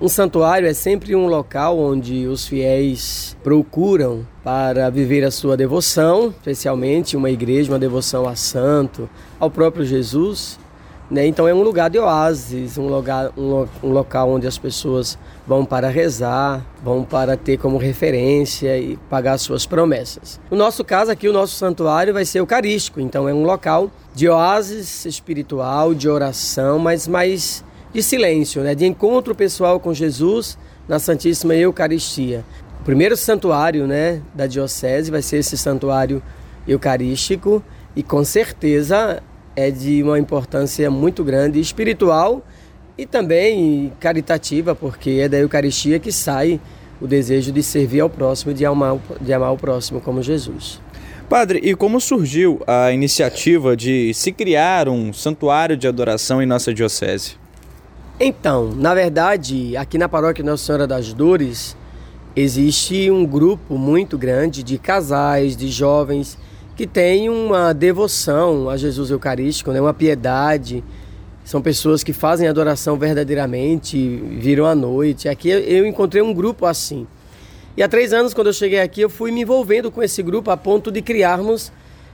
Um santuário é sempre um local onde os fiéis procuram para viver a sua devoção, especialmente uma igreja, uma devoção a santo, ao próprio Jesus. Né? Então é um lugar de oásis, um, lugar, um, um local onde as pessoas vão para rezar, vão para ter como referência e pagar suas promessas. No nosso caso aqui, o nosso santuário vai ser eucarístico, então é um local de oásis espiritual, de oração, mas mais de silêncio, né, de encontro pessoal com Jesus na Santíssima Eucaristia. O primeiro santuário né, da Diocese vai ser esse santuário eucarístico e com certeza é de uma importância muito grande espiritual e também caritativa, porque é da Eucaristia que sai o desejo de servir ao próximo, de amar, de amar o próximo como Jesus. Padre, e como surgiu a iniciativa de se criar um santuário de adoração em nossa diocese? Então, na verdade, aqui na paróquia Nossa Senhora das Dores, existe um grupo muito grande de casais, de jovens que têm uma devoção a Jesus Eucarístico, né? uma piedade. São pessoas que fazem adoração verdadeiramente, viram à noite. Aqui eu encontrei um grupo assim. E há três anos, quando eu cheguei aqui, eu fui me envolvendo com esse grupo a ponto de criarmos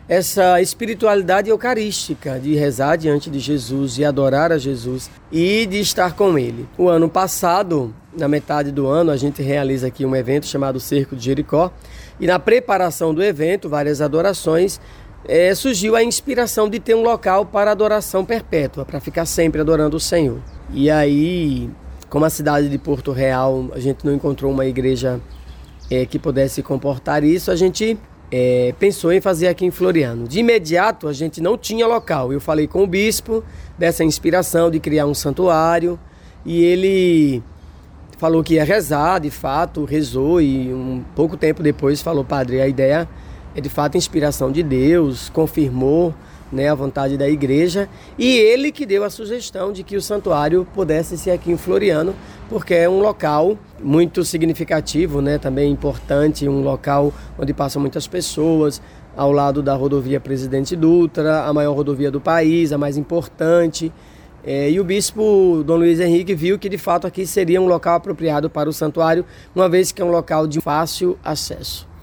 essa espiritualidade eucarística, de rezar diante de Jesus, de adorar a Jesus e de estar com Ele. O ano passado, na metade do ano, a gente realiza aqui um evento chamado Cerco de Jericó e na preparação do evento, várias adorações, é, surgiu a inspiração de ter um local para adoração perpétua, para ficar sempre adorando o Senhor. E aí, como a cidade de Porto Real, a gente não encontrou uma igreja é, que pudesse comportar isso, a gente é, pensou em fazer aqui em Floriano. De imediato, a gente não tinha local. Eu falei com o bispo dessa inspiração de criar um santuário e ele falou que ia rezar, de fato, rezou e um pouco tempo depois falou, padre, a ideia é de fato inspiração de Deus, confirmou né, a vontade da igreja e ele que deu a sugestão de que o santuário pudesse ser aqui em Floriano, porque é um local muito significativo, né, também importante, um local onde passam muitas pessoas, ao lado da rodovia Presidente Dutra, a maior rodovia do país, a mais importante. É, e o bispo Dom Luiz Henrique viu que de fato aqui seria um local apropriado para o santuário, uma vez que é um local de fácil acesso.